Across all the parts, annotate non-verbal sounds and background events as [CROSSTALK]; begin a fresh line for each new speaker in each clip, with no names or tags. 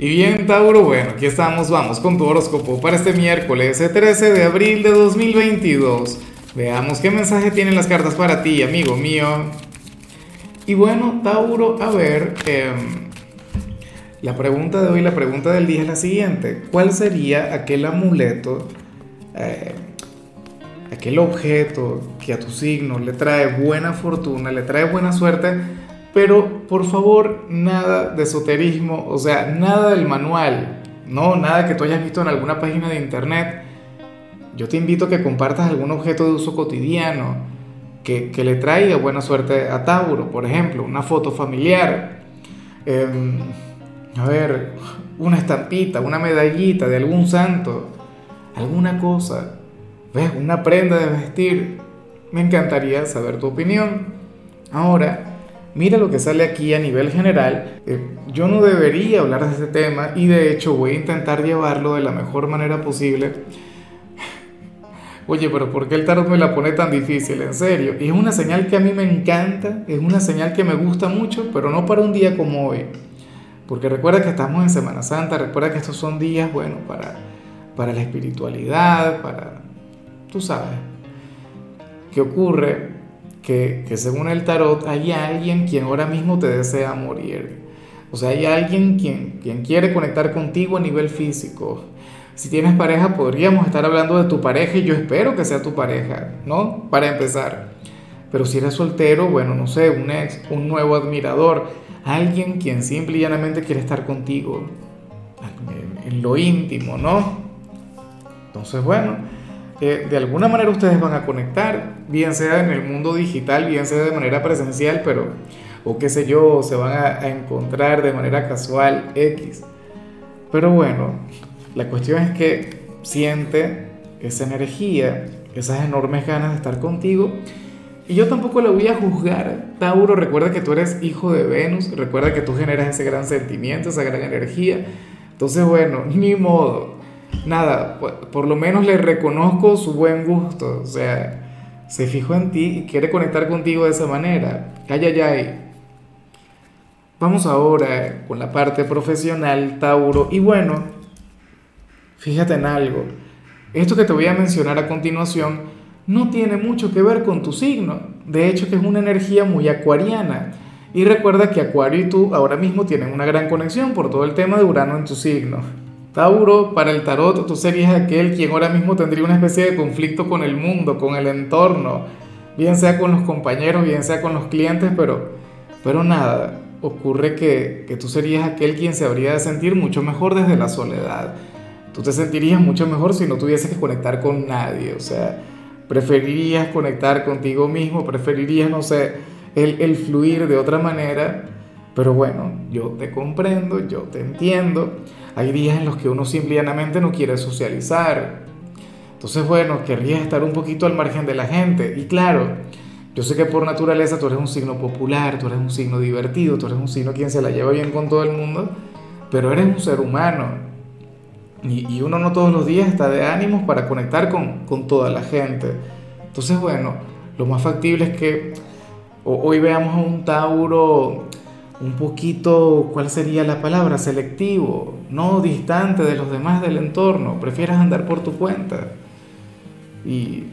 Y bien, Tauro, bueno, aquí estamos, vamos con tu horóscopo para este miércoles 13 de abril de 2022. Veamos qué mensaje tienen las cartas para ti, amigo mío. Y bueno, Tauro, a ver, em, la pregunta de hoy, la pregunta del día es la siguiente. ¿Cuál sería aquel amuleto, eh, aquel objeto que a tu signo le trae buena fortuna, le trae buena suerte? Pero por favor, nada de esoterismo, o sea, nada del manual, no, nada que tú hayas visto en alguna página de internet. Yo te invito a que compartas algún objeto de uso cotidiano que, le traiga buena suerte a Tauro, por ejemplo, una foto familiar, em, a ver, una estampita, una medallita de algún santo, alguna cosa. Una prenda de vestir. Me encantaría saber tu opinión. Ahora, mira lo que sale aquí a nivel general. Eh, yo no debería hablar de este tema y de hecho voy a intentar llevarlo de la mejor manera posible. Oye, pero ¿por qué el tarot me la pone tan difícil? En serio. Y es una señal que a mí me encanta, es una señal que me gusta mucho, pero no para un día como hoy. Porque recuerda que estamos en Semana Santa, recuerda que estos son días, bueno, para, para la espiritualidad, para... Tú sabes. ¿Qué ocurre? Que, según el tarot hay alguien quien ahora mismo te desea morir. O sea, hay alguien quien, quien quiere conectar contigo a nivel físico. Si tienes pareja, podríamos estar hablando de tu pareja y yo espero que sea tu pareja, ¿no? Para empezar. Pero si eres soltero, bueno, no sé, un ex, un nuevo admirador, alguien quien simple y llanamente quiere estar contigo en, lo íntimo, ¿no? Entonces, bueno, de alguna manera ustedes van a conectar, bien sea en el mundo digital, bien sea de manera presencial, pero, o qué sé yo, se van a, encontrar de manera casual X. Pero bueno, la cuestión es que siente esa energía, esas enormes ganas de estar contigo. Y yo tampoco la voy a juzgar. Tauro, recuerda que tú eres hijo de Venus, recuerda que tú generas ese gran sentimiento, esa gran energía. Entonces, bueno, [LAUGHS] ni modo nada, por lo menos le reconozco su buen gusto, o sea, se fijó en ti y quiere conectar contigo de esa manera. Ay, ay, ay. Vamos ahora con la parte profesional, Tauro. Y bueno, fíjate en algo. Esto que te voy a mencionar a continuación no tiene mucho que ver con tu signo. De hecho, que es una energía muy acuariana. Y recuerda que Acuario y tú ahora mismo tienen una gran conexión por todo el tema de Urano en tu signo. Tauro, para el tarot, tú serías aquel quien ahora mismo tendría una especie de conflicto con el mundo, con el entorno, bien sea con los compañeros, bien sea con los clientes, pero, pero nada, ocurre que, que tú serías aquel quien se habría de sentir mucho mejor desde la soledad. Tú te sentirías mucho mejor si no tuvieses que conectar con nadie, o sea, preferirías conectar contigo mismo, preferirías, no sé, el, el fluir de otra manera, pero bueno, yo te comprendo, yo te entiendo. Hay días en los que uno simplemente no quiere socializar. Entonces, bueno, querrías estar un poquito al margen de la gente. Y claro, yo sé que por naturaleza tú eres un signo popular, tú eres un signo divertido, tú eres un signo quien se la lleva bien con todo el mundo, pero eres un ser humano. Y, uno no todos los días está de ánimos para conectar con, con toda la gente. Entonces, bueno, lo más factible es que hoy veamos a un Tauro un poquito, ¿cuál sería la palabra? Selectivo, no distante de los demás del entorno, prefieras andar por tu cuenta. Y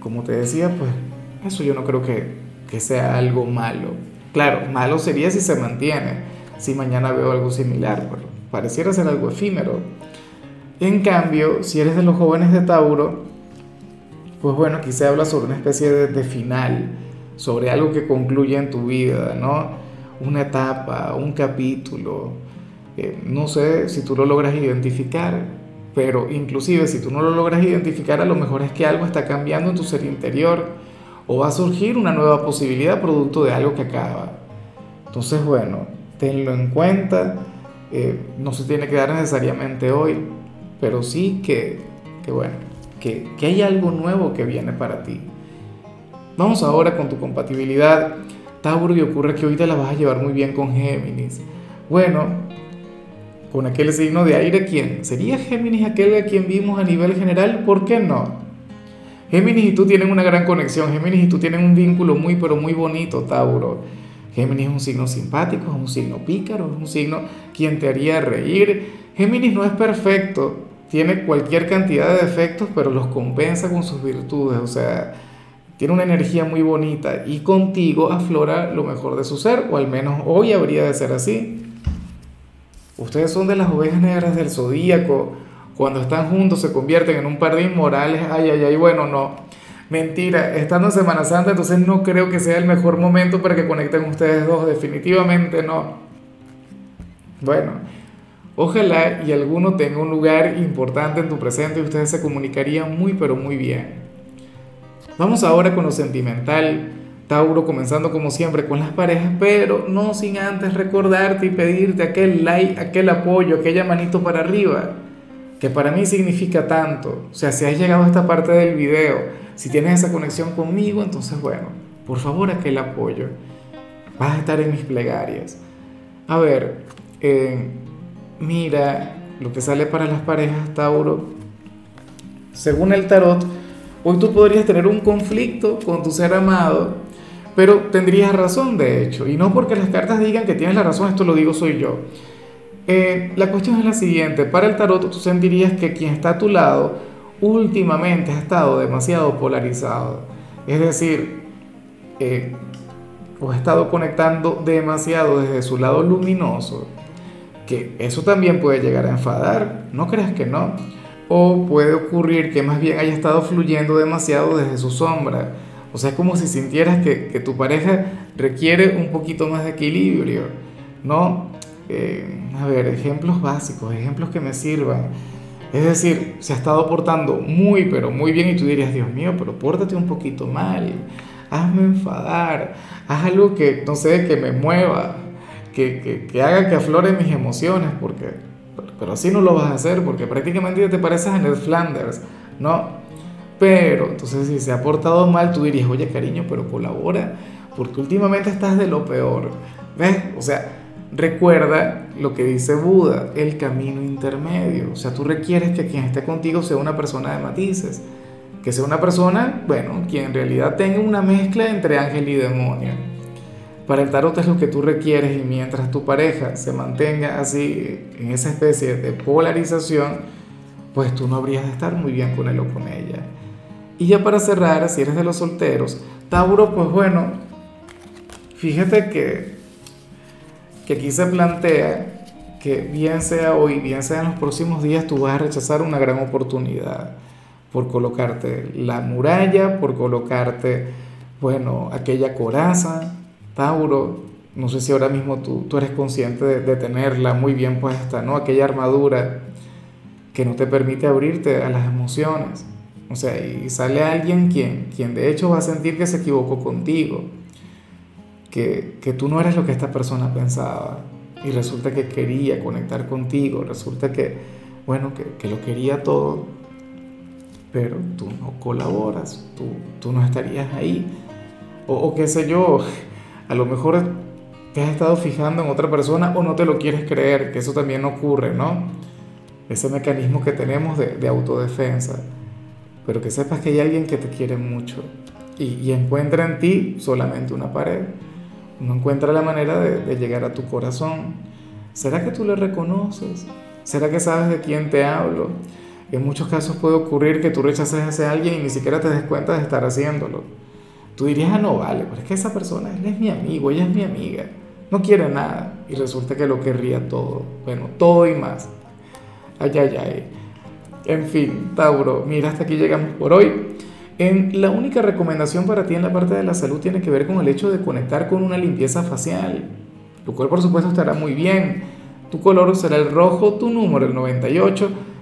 como te decía, pues eso yo no creo que, que sea algo malo. Claro, malo sería si se mantiene, si mañana veo algo similar, pero pareciera ser algo efímero. En cambio, si eres de los jóvenes de Tauro, pues bueno, aquí se habla sobre una especie de, de final, sobre algo que concluye en tu vida, ¿no? Una etapa, un capítulo, eh, no sé si tú lo logras identificar, pero inclusive si tú no lo logras identificar, a lo mejor es que algo está cambiando en tu ser interior o va a surgir una nueva posibilidad producto de algo que acaba. Entonces, bueno, tenlo en cuenta, eh, no se tiene que dar necesariamente hoy, pero sí que, que bueno, que, que hay algo nuevo que viene para ti. Vamos ahora con tu compatibilidad Tauro y ocurre que ahorita la vas a llevar muy bien con Géminis. Bueno, con aquel signo de aire, ¿quién? ¿Sería Géminis aquel a quien vimos a nivel general? ¿Por qué no? Géminis y tú tienen una gran conexión, Géminis y tú tienen un vínculo muy pero muy bonito, Tauro. Géminis es un signo simpático, es un signo pícaro, es un signo quien te haría reír. Géminis no es perfecto, tiene cualquier cantidad de defectos, pero los compensa con sus virtudes, o sea, tiene una energía muy bonita y contigo aflora lo mejor de su ser, o al menos hoy habría de ser así. Ustedes son de las ovejas negras del zodíaco, cuando están juntos se convierten en un par de inmorales, ay, ay, ay, bueno, no. Mentira, estando en Semana Santa, entonces no creo que sea el mejor momento para que conecten ustedes dos, definitivamente no. Bueno, ojalá y alguno tenga un lugar importante en tu presente y ustedes se comunicarían muy, pero muy bien. Vamos ahora con lo sentimental. Tauro comenzando como siempre con las parejas, pero no sin antes recordarte y pedirte aquel like, aquel apoyo, aquella manito para arriba, que para mí significa tanto. O sea, si has llegado a esta parte del video, si tienes esa conexión conmigo, entonces bueno, por favor aquel apoyo. Vas a estar en mis plegarias. A ver, eh, mira lo que sale para las parejas, Tauro. Según el tarot, hoy tú podrías tener un conflicto con tu ser amado, pero tendrías razón de hecho. Y no porque las cartas digan que tienes la razón, esto lo digo soy yo. Eh, la cuestión es la siguiente, para el tarot tú sentirías que quien está a tu lado últimamente ha estado demasiado polarizado. Es decir, eh, ha estado conectando demasiado desde su lado luminoso, que eso también puede llegar a enfadar, no creas que no. O puede ocurrir que más bien haya estado fluyendo demasiado desde su sombra. O sea, es como si sintieras que, tu pareja requiere un poquito más de equilibrio, ¿no? Eh, a ver, ejemplos básicos, ejemplos que me sirvan. Es decir, se ha estado portando muy, pero muy bien y tú dirías, Dios mío, pero pórtate un poquito mal, hazme enfadar, haz algo que, no sé, que me mueva, que, que, haga que aflore mis emociones, porque, pero así no lo vas a hacer, porque prácticamente te pareces a Ned Flanders, ¿no? Pero, entonces si se ha portado mal, tú dirías, oye cariño, pero colabora, porque últimamente estás de lo peor, ¿ves? O sea, Recuerda lo que dice Buda, el camino intermedio. O sea, tú requieres que quien esté contigo sea una persona de matices, que sea una persona, bueno, quien en realidad tenga una mezcla entre ángel y demonio. Para el tarot es lo que tú requieres y mientras tu pareja se mantenga así, en esa especie de polarización, pues tú no habrías de estar muy bien con él o con ella. Y ya para cerrar, si eres de los solteros, Tauro, pues bueno, fíjate que que aquí se plantea que bien sea hoy, bien sea en los próximos días, tú vas a rechazar una gran oportunidad por colocarte la muralla, por colocarte, bueno, aquella coraza, Tauro, no sé si ahora mismo tú, tú eres consciente de, tenerla muy bien puesta, ¿no? Aquella armadura que no te permite abrirte a las emociones. O sea, y sale alguien quien, quien de hecho va a sentir que se equivocó contigo que, tú no eres lo que esta persona pensaba y resulta que quería conectar contigo, resulta que, bueno, que, lo quería todo, pero tú no colaboras, tú, tú no estarías ahí. O, o, qué sé yo, a lo mejor te has estado fijando en otra persona o no te lo quieres creer, que eso también ocurre, ¿no? Ese mecanismo que tenemos de, de autodefensa. Pero que sepas que hay alguien que te quiere mucho y, encuentra en ti solamente una pared no encuentra la manera de, llegar a tu corazón. ¿Será que tú le reconoces? ¿Será que sabes de quién te hablo? En muchos casos puede ocurrir que tú rechaces a ese alguien y ni siquiera te des cuenta de estar haciéndolo. Tú dirías, ah, no, vale, pero es que esa persona, él es mi amigo, ella es mi amiga, no quiere nada. Y resulta que lo querría todo, bueno, todo y más. Ay, ay, ay. En fin, Tauro, mira, hasta aquí llegamos por hoy. En, la única recomendación para ti en la parte de la salud tiene que ver con el hecho de conectar con una limpieza facial, lo cual por supuesto estará muy bien. Tu color será el rojo, tu número el 98.